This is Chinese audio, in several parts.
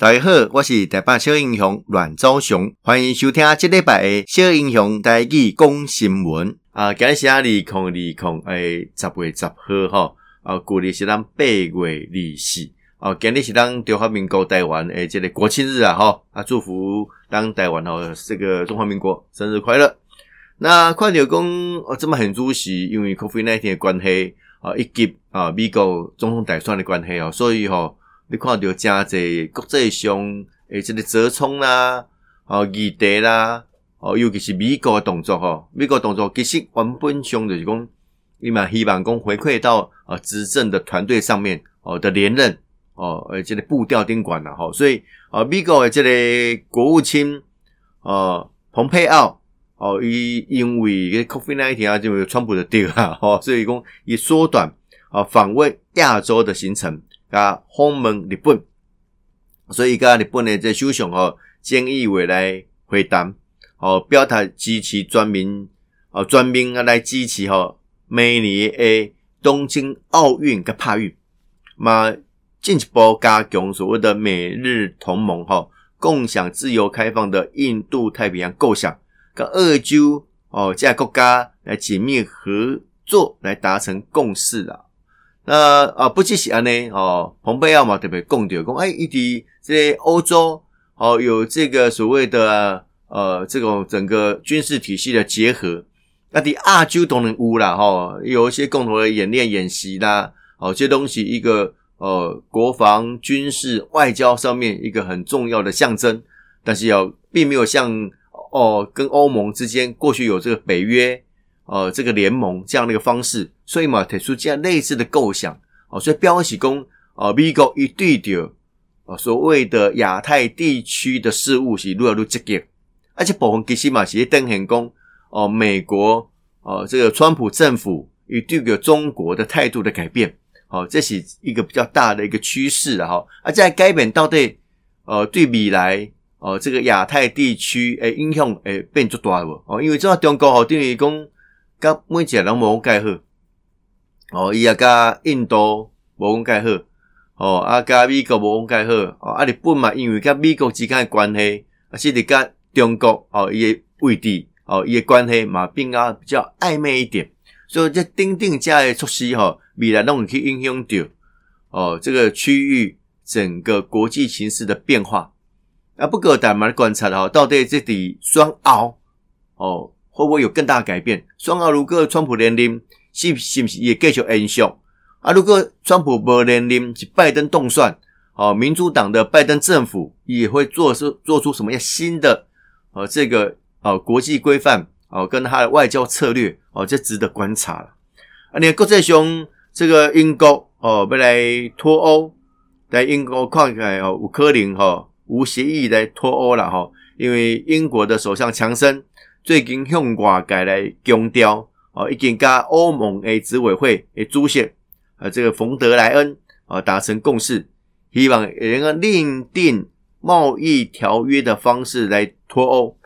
大家好，我是台北小英雄阮昭雄，欢迎收听这礼拜的小英雄台语讲新闻。啊，今日是二零二零诶十月十号哈，啊，旧历是咱八月二十四，啊，今日是咱中华民国台湾诶这个国庆日啊，哈，啊，祝福当台湾哦，这个中华民国生日快乐。那看到讲哦，这么很主席，因为 COVID 那天的关系啊，以及啊美国总统大选的关系哦，所以吼。你看到真侪国际上诶，这个折冲啦，哦，议题啦，哦，尤其是美国的动作吼，美国动作其实原本上就是讲，伊嘛希望讲回馈到呃执政的团队上面哦的连任哦，而这个步调顶管啦吼，所以啊，美国的这个国务卿呃，蓬佩奥哦，伊因为个 COVID-19 啊，就有川普的地啊，吼，所以讲伊缩短啊访问亚洲的行程。啊，访问日本，所以甲日本的这首相吼，建议未来会谈，哦，表态支持全民，哦，全民啊来支持吼，明年的东京奥运甲帕运，嘛进一步加强所谓的美日同盟吼，共享自由开放的印度太平洋构想，跟澳洲哦这个国家来紧密合作，来达成共识啦。那啊，不只是安尼哦，蓬佩奥嘛特别讲到讲，哎，伊伫这欧洲哦，有这个所谓的呃，这种整个军事体系的结合，那伫亚洲都能有啦，哈，有一些共同的演练演习啦，哦，这些东西一个呃，国防军事外交上面一个很重要的象征，但是要并没有像哦，跟欧盟之间过去有这个北约。呃，这个联盟这样的一个方式，所以嘛，提出这样类似的构想，哦，所以标示讲，呃，美国一对着，呃，所谓的亚太地区的事务是越来越积极，而且部分其实嘛是在显讲，哦，美国，哦，这个川普政府与对个中国的态度的改变，哦，这是一个比较大的一个趋势了哈，而在改变到底，呃，对未来，呃，这个亚太地区诶影响诶变足大无？哦，因为这中国吼等于讲。甲每一个人无讲介好，哦，伊也甲印度无讲介好，哦，啊，甲美国无讲介好，哦，啊，日本嘛，因为甲美国之间诶关系，啊，是伫甲中国，哦，伊诶位置，哦，伊诶关系嘛，变啊比较暧昧一点，所以这钉钉加的措施，吼，未来拢会去影响到，哦，这个区域整个国际形势的变化，啊，不过咱们观察吼，到底这里双凹，哦。会不会有更大的改变？双奥如果川普连任，是是不是也继续延续？啊，如果川普不连任，是拜登动算，哦，民主党的拜登政府也会做出做出什么样新的呃这个呃国际规范哦，跟他的外交策略哦，这值得观察了。啊，你看国际上这个英国哦，未来脱欧，在英国看起来哦，有可能哈无协议来脱欧了哈，因为英国的首相强生。最近向外界来强调，哦，已经跟欧盟的执委会的主席，呃，这个冯德莱恩啊达成共识，希望能够另定贸易条约的方式来脱欧。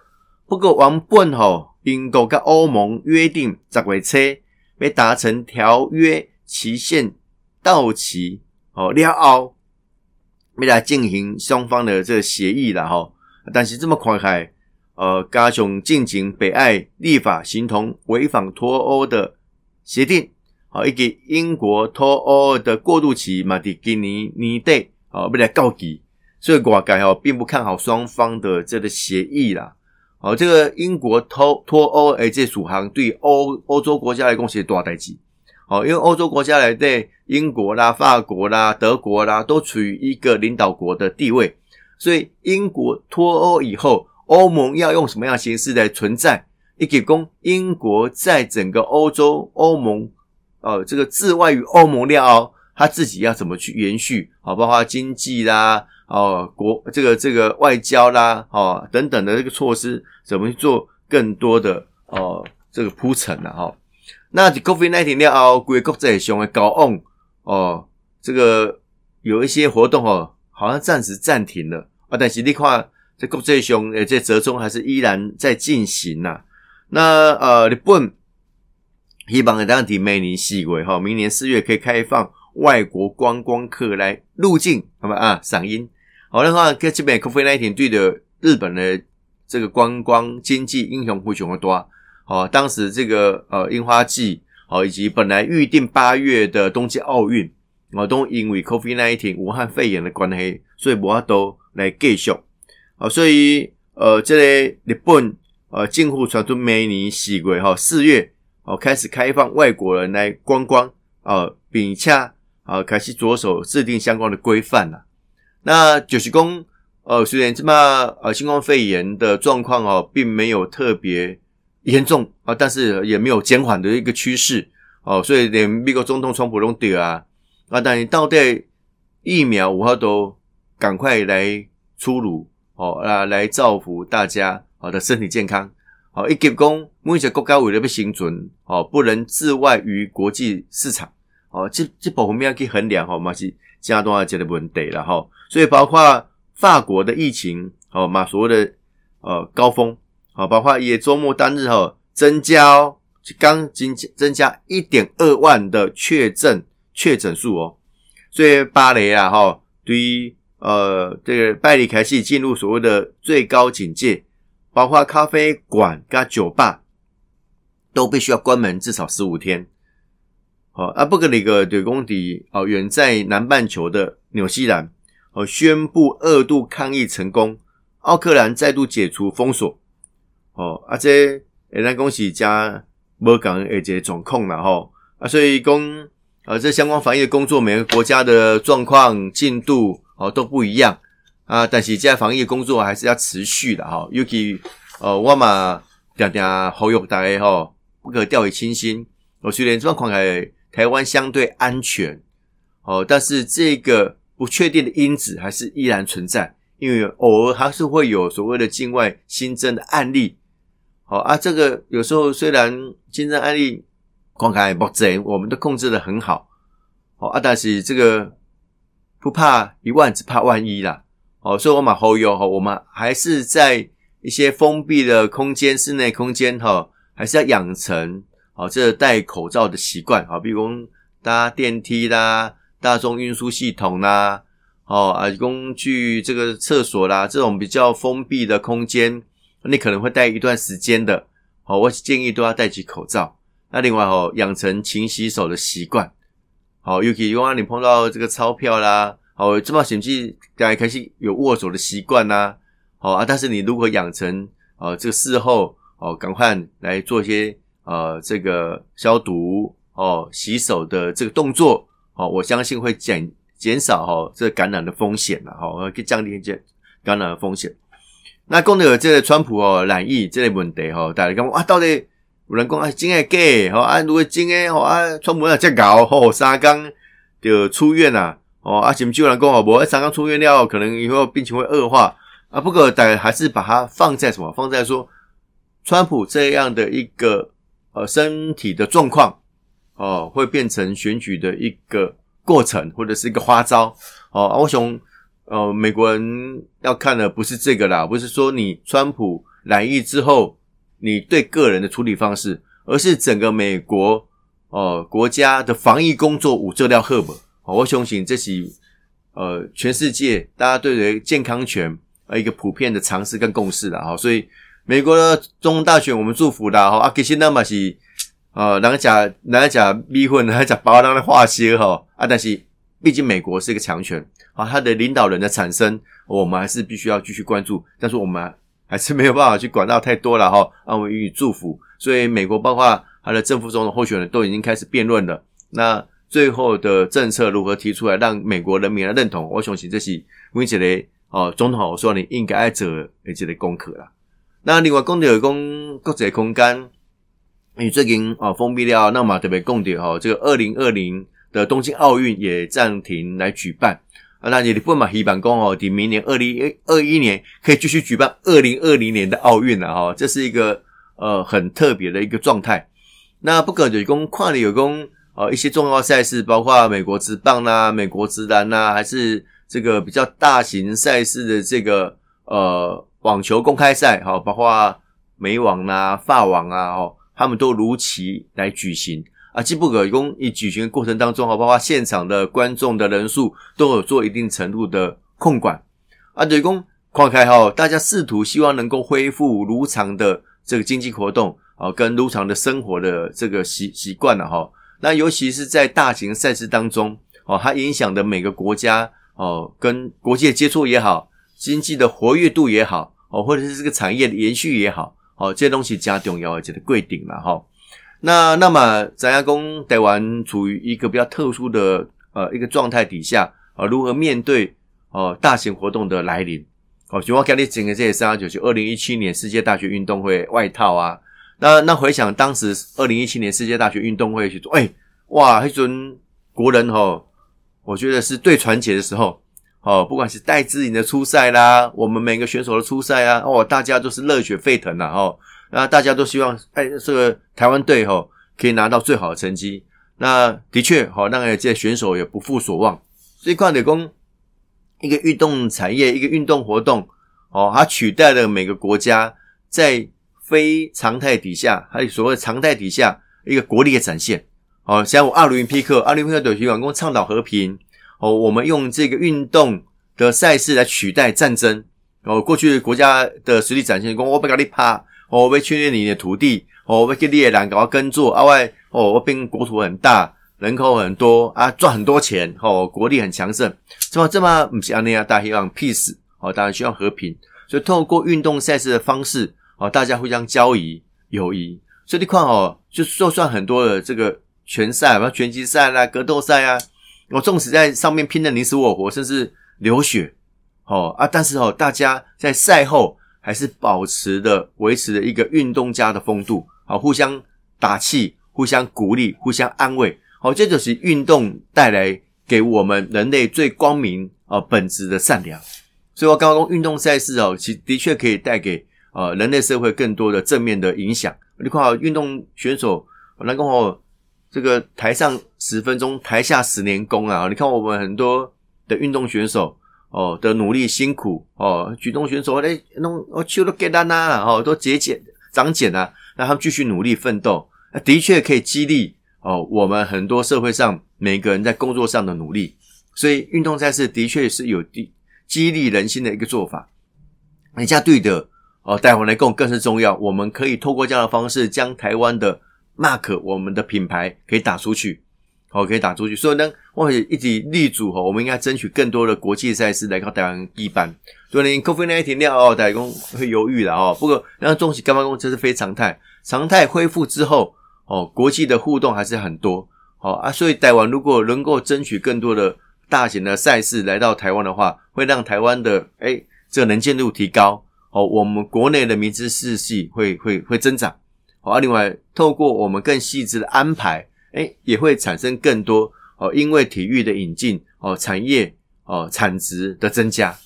不过原本吼，英国跟欧盟约定十月初要达成条约期限到期哦了后，要来进行双方的这个协议了哈。但是这么快开。呃，加强进行北爱立法，形同违反脱欧的协定，好，以及英国脱欧的过渡期嘛，在今年年底，好，未来告急，所以外界哦，并不看好双方的这个协议啦。好，这个英国脱脱欧，诶，这属行对欧欧洲国家来讲是大代志。好，因为欧洲国家来对英国啦、法国啦、德国啦，都处于一个领导国的地位，所以英国脱欧以后。欧盟要用什么样的形式来存在？以及供英国在整个欧洲欧盟，呃，这个自外于欧盟料，他自己要怎么去延续？好，包括经济啦，哦，国这个这个外交啦，哦，等等的这个措施，怎么去做更多的哦这个铺陈呢？哈，那 COVID-19 料，国国际上的高昂哦，这个有一些活动哦，好像暂时暂停了啊，但是你看。这国际上，诶，这折中还是依然在进行呐。那呃，日本希望在当地明年四月哈，明年四月可以开放外国观光客来入境，好吧啊，赏樱好，的话跟这边 COVID-19 对的日本的这个观光经济英雄非常的多。好，当时这个呃樱花季，好以及本来预定八月的东京奥运，啊都因为 COVID-19 武汉肺炎的关系，所以无法度来继续。好，所以呃，这个日本呃，政府传出每年四月哈四月哦开始开放外国人来观光啊，并且啊开始着手制定相关的规范了。那就是讲，呃，虽然这么呃新冠肺炎的状况哦，并没有特别严重啊，但是也没有减缓的一个趋势哦，所以连美国总统川普都得啊啊，但你到底疫苗五号都赶快来出炉哦啊，来造福大家好的身体健康。好，一给讲目前国家为了要生存哦，不能置外于国际市场。哦，这这部分要去衡量哦，嘛是加多少这个问题了哈。所以包括法国的疫情，哦，嘛所谓的呃高峰，好，包括也周末单日哈增加哦，刚增增加一点二万的确诊确诊数哦，所以巴黎啊哈，对于呃这个拜里开始进入所谓的最高警戒，包括咖啡馆跟酒吧都必须要关门至少十五天，好啊，布格里格对公敌哦，远在南半球的纽西兰。哦，宣布二度抗议成功，奥克兰再度解除封锁。哦，啊这，诶，咱恭喜加无讲诶，这总控了吼。啊，所以讲，啊，这相关防疫的工作，每个国家的状况进度哦都不一样啊。但是，这防疫工作还是要持续的哈。尤其，呃，我嘛常常呼吁大家吼，不可掉以轻心。我虽然状况在台湾相对安全，哦，但是这个。不确定的因子还是依然存在，因为偶尔还是会有所谓的境外新增的案例。好啊，这个有时候虽然新增案例光看不贼，我们都控制得很好。好啊，但是这个不怕一万，只怕万一啦。哦，所以我们后有哈，我们还是在一些封闭的空间、室内空间哈，还是要养成哦这戴口罩的习惯。啊，比如搭电梯啦。大众运输系统啦，哦啊，工具这个厕所啦，这种比较封闭的空间，你可能会戴一段时间的，哦，我建议都要戴起口罩。那另外哦，养成勤洗手的习惯，好，尤其如果你碰到这个钞票啦，好，这么险境大家开始有握手的习惯呐，好啊，但是你如果养成啊这个事后哦，赶快来做一些呃这个消毒哦洗手的这个动作。好，我相信会减减少哈这个感染的风险了哈，可以降低一些感染的风险。那讲到这个川普哦染疫这类问题哈，大家讲啊，到底有人讲啊真诶假？吼啊，如果真诶吼啊，川普啊这搞吼三天就出院了哦啊，甚至有人讲哦，无三天出院了，可能以后病情会恶化啊。不过但还是把它放在什么？放在说川普这样的。一个呃身体的状况。哦，会变成选举的。一个过程，或者是一个花招。哦，我想，呃，美国人要看的不是这个啦，不是说你川普染疫之后，你对个人的处理方式，而是整个美国哦、呃、国家的防疫工作五这料赫本。我相信这是呃全世界大家对于健康权呃一个普遍的尝试跟共识啦。哈，所以美国的总统大选，我们祝福啦。哈，啊，其实那么是。呃，人家讲，人家讲逼婚，人家讲把人的化些哈啊，但是毕竟美国是一个强权啊，他的领导人的产生，我们还是必须要继续关注，但是我们还是没有办法去管到太多了哈。啊，我们予以祝福。所以美国包括他的政府总统候选人都已经开始辩论了，那最后的政策如何提出来，让美国人民来认同，我相信这是温杰雷哦总统我说你应该做的这个功课了。那另外讲到讲国际空间。你最近啊封闭了，那么特别共点哈，这个二零二零的东京奥运也暂停来举办啊。那你不嘛希望讲哦，你明年二零二一年可以继续举办二零二零年的奥运了哈。这是一个呃很特别的一个状态。那不可有功跨年有功呃一些重要赛事，包括美国职棒呐、美国职篮呐，还是这个比较大型赛事的这个呃网球公开赛哈，包括美网呐、法网啊哦。他们都如期来举行啊！既不可供以举行的过程当中，哈，包括现场的观众的人数都有做一定程度的控管。啊，对公跨开哈，大家试图希望能够恢复如常的这个经济活动啊，跟如常的生活的这个习习惯了哈。那尤其是在大型赛事当中哦，它影响的每个国家哦，跟国际的接触也好，经济的活跃度也好哦，或者是这个产业的延续也好哦，这些东西加重要而且的贵顶了哈。那那么咱亚公台湾处于一个比较特殊的呃一个状态底下啊，如何面对哦大型活动的来临？哦，就我讲你整个这些三九九二零一七年世界大学运动会外套啊，那那回想当时二零一七年世界大学运动会去做，哎，哇，那阵国人吼，我觉得是最团结的时候，哦，不管是戴资颖的出赛啦，我们每个选手的出赛啊，哦，大家都是热血沸腾呐，哦，那大家都希望，哎，这个台湾队吼可以拿到最好的成绩，那的确，好，那个这些选手也不负所望，所以看的工。一个运动产业，一个运动活动，哦，它取代了每个国家在非常态底下，还有所谓常态底下一个国力的展现。哦，像我奥林匹克，奥林匹克的体育员工倡导和平。哦，我们用这个运动的赛事来取代战争。哦，过去国家的实力展现，讲我不给你拍，哦，我要侵略你的土地，哦，我要给你的人给我耕作，啊外，哦，我变国土很大。人口很多啊，赚很多钱哦，国力很强盛，这么这么不是安尼啊，大家希望 peace 哦，大家希望和平，所以透过运动赛事的方式哦，大家互相交谊友谊，所以你看哦，就就算很多的这个拳赛，什么拳击赛啦、格斗赛啊，我纵使在上面拼得你死我活，甚至流血哦啊，但是哦，大家在赛后还是保持的维持的一个运动家的风度，好，互相打气，互相鼓励，互相安慰。好，这就是运动带来给我们人类最光明啊本质的善良。所以我刚刚运动赛事哦，其的确可以带给呃人类社会更多的正面的影响。你看，运动选手能够哦，这个台上十分钟，台下十年功啊！你看我们很多的运动选手哦的努力辛苦哦，举重选手嘞弄我球都给他拿哦，都节俭长茧啊，让他们继续努力奋斗，的确可以激励。哦，我们很多社会上每个人在工作上的努力，所以运动赛事的确是有激激励人心的一个做法。人家对的哦，带回来更更是重要。我们可以透过这样的方式，将台湾的 mark 我们的品牌可以打出去，哦，可以打出去。所以呢，我也一直立足哈，我们应该争取更多的国际赛事来到台湾一班。所以呢，COVID-19 了哦，台工会犹豫了哦。不过，然后中企干嘛工这是非常态，常态恢复之后。哦，国际的互动还是很多，哦、啊，所以台湾如果能够争取更多的大型的赛事来到台湾的话，会让台湾的哎这个能见度提高，哦，我们国内的民资世系会会会增长，好、哦、啊，另外透过我们更细致的安排，哎，也会产生更多哦，因为体育的引进，哦，产业哦产值的增加，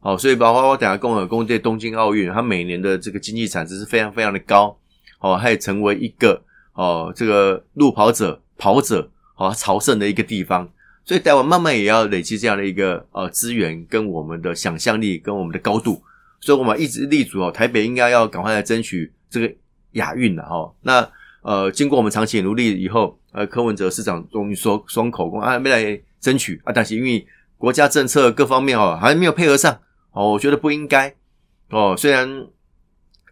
哦，所以包括我等下共和公对东京奥运，它每年的这个经济产值是非常非常的高，哦，它也成为一个。哦，这个路跑者、跑者，哦，朝圣的一个地方，所以台湾慢慢也要累积这样的一个呃资源，跟我们的想象力，跟我们的高度，所以我们一直立足哦，台北应该要赶快来争取这个亚运了哈。那呃，经过我们长期努力以后，呃，柯文哲市长终于说双口供啊，没来争取啊，但是因为国家政策各方面哦，还没有配合上哦，我觉得不应该哦。虽然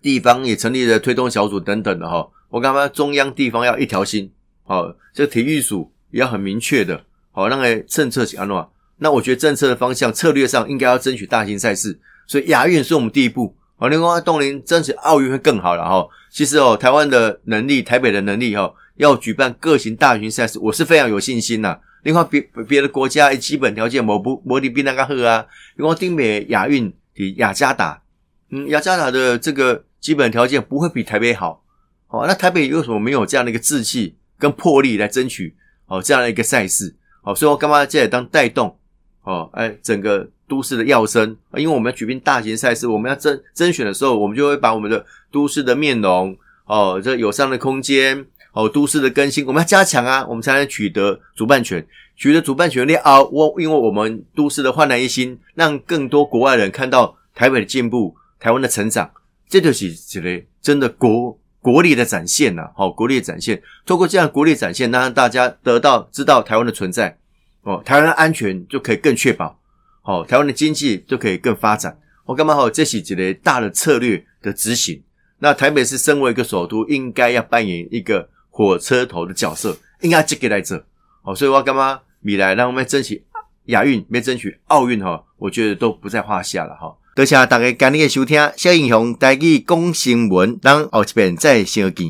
地方也成立了推动小组等等的哈。我刚刚中央地方要一条心，好，这体育署也要很明确的，好，让个政策去安诺。那我觉得政策的方向策略上应该要争取大型赛事，所以亚运是我们第一步。好，另外东林争取奥运会更好了哈。其实哦，台湾的能力，台北的能力哈，要举办各型大型赛事，我是非常有信心呐。另外别别的国家基本条件，我不我的比那个好啊。另外丁美亚运比雅加达，嗯，雅加达的这个基本条件不会比台北好。哦，那台北为什么没有这样的一个志气跟魄力来争取哦这样的一个赛事？哦，所以我干嘛在当带动哦？哎，整个都市的跃升，因为我们要举办大型赛事，我们要甄甄选的时候，我们就会把我们的都市的面容哦，这友善的空间哦，都市的更新，我们要加强啊，我们才能取得主办权，取得主办权利啊。我因为我们都市的焕然一新，让更多国外人看到台北的进步，台湾的成长，这就是这个真的国。国力的展现呐，好，国力的展现，透过这样国力展现，让大家得到知道台湾的存在，哦，台湾的安全就可以更确保，好，台湾的经济就可以更发展。我干嘛好？这是一个大的策略的执行。那台北市身为一个首都，应该要扮演一个火车头的角色，应该积极来做。好，所以我干嘛未来让我们争取亚运，没争取奥运哈，我觉得都不在话下了哈。多谢大家今日的收听，小英雄带去讲新闻，让后一遍再相见。